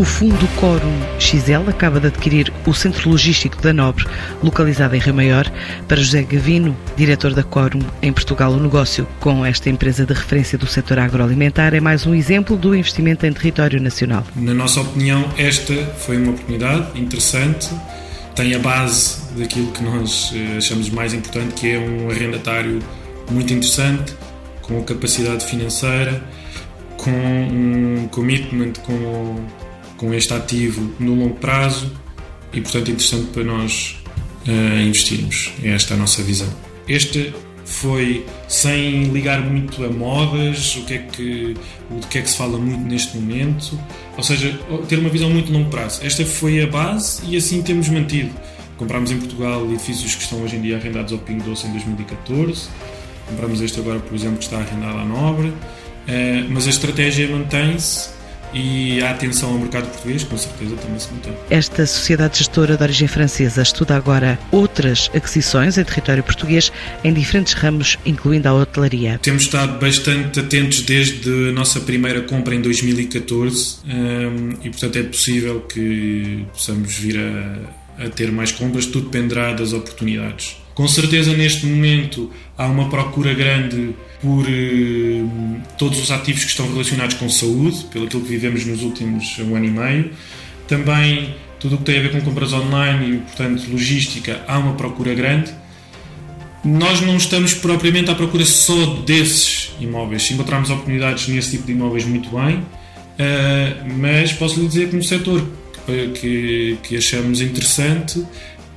O Fundo Quórum XL acaba de adquirir o Centro Logístico da Nobre, localizado em Rio Maior. Para José Gavino, diretor da Quórum em Portugal, o negócio com esta empresa de referência do setor agroalimentar é mais um exemplo do investimento em território nacional. Na nossa opinião, esta foi uma oportunidade interessante, tem a base daquilo que nós eh, achamos mais importante, que é um arrendatário muito interessante, com capacidade financeira, com um commitment com com este ativo no longo prazo e, portanto, interessante para nós uh, investirmos. Esta é a nossa visão. Este foi sem ligar muito a modas, o que é que, o que é que se fala muito neste momento, ou seja, ter uma visão muito longo prazo. Esta foi a base e assim temos mantido. Comprámos em Portugal edifícios que estão hoje em dia arrendados ao Pingo Doce em 2014, compramos este agora, por exemplo, que está arrendado à Nobre, uh, mas a estratégia mantém-se e a atenção ao mercado português, com certeza, também se mantém. Esta sociedade gestora de origem francesa estuda agora outras aquisições em território português em diferentes ramos, incluindo a hotelaria. Temos estado bastante atentos desde a nossa primeira compra em 2014 hum, e, portanto, é possível que possamos vir a, a ter mais compras, tudo dependerá das oportunidades. Com certeza, neste momento, há uma procura grande por eh, todos os ativos que estão relacionados com saúde, pelo aquilo que vivemos nos últimos um ano e meio. Também tudo o que tem a ver com compras online e, portanto, logística, há uma procura grande. Nós não estamos propriamente à procura só desses imóveis. Se encontrarmos oportunidades nesse tipo de imóveis, muito bem. Uh, mas posso lhe dizer que no setor que, que achamos interessante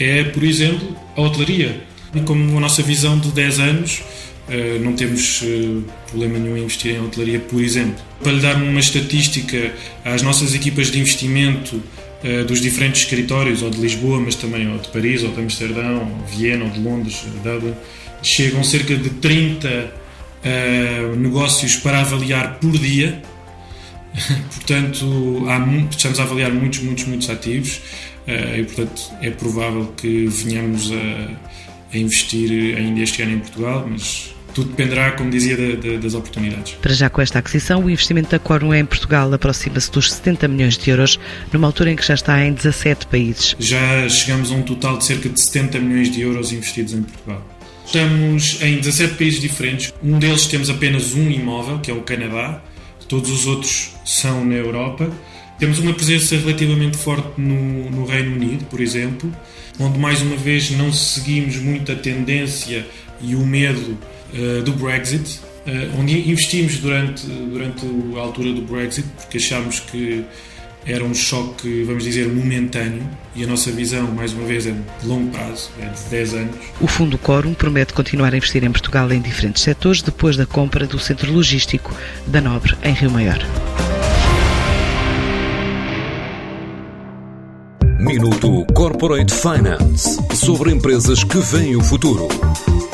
é, por exemplo, a hotelaria. Como a nossa visão de 10 anos, eh, não temos eh, problema nenhum em investir em hotelaria, por exemplo. Para lhe dar uma estatística, as nossas equipas de investimento eh, dos diferentes escritórios, ou de Lisboa, mas também ou de Paris, ou de Amsterdão, ou de Viena, ou de Londres, Dublin, chegam cerca de 30 negócios para avaliar por dia. portanto, há, estamos a avaliar muitos, muitos, muitos ativos e, portanto, é provável que venhamos a, a investir ainda este ano em Portugal, mas tudo dependerá, como dizia, de, de, das oportunidades. Para já com esta aquisição, o investimento da Quorum em Portugal aproxima-se dos 70 milhões de euros, numa altura em que já está em 17 países. Já chegamos a um total de cerca de 70 milhões de euros investidos em Portugal. Estamos em 17 países diferentes. Um deles temos apenas um imóvel, que é o Canadá. Todos os outros são na Europa. Temos uma presença relativamente forte no, no Reino Unido, por exemplo, onde mais uma vez não seguimos muito a tendência e o medo uh, do Brexit, uh, onde investimos durante, durante a altura do Brexit, porque achámos que era um choque, vamos dizer, momentâneo e a nossa visão, mais uma vez, é de longo prazo, é de 10 anos. O Fundo Quórum promete continuar a investir em Portugal em diferentes setores depois da compra do centro logístico da Nobre, em Rio Maior. Minuto Corporate Finance sobre empresas que veem o futuro.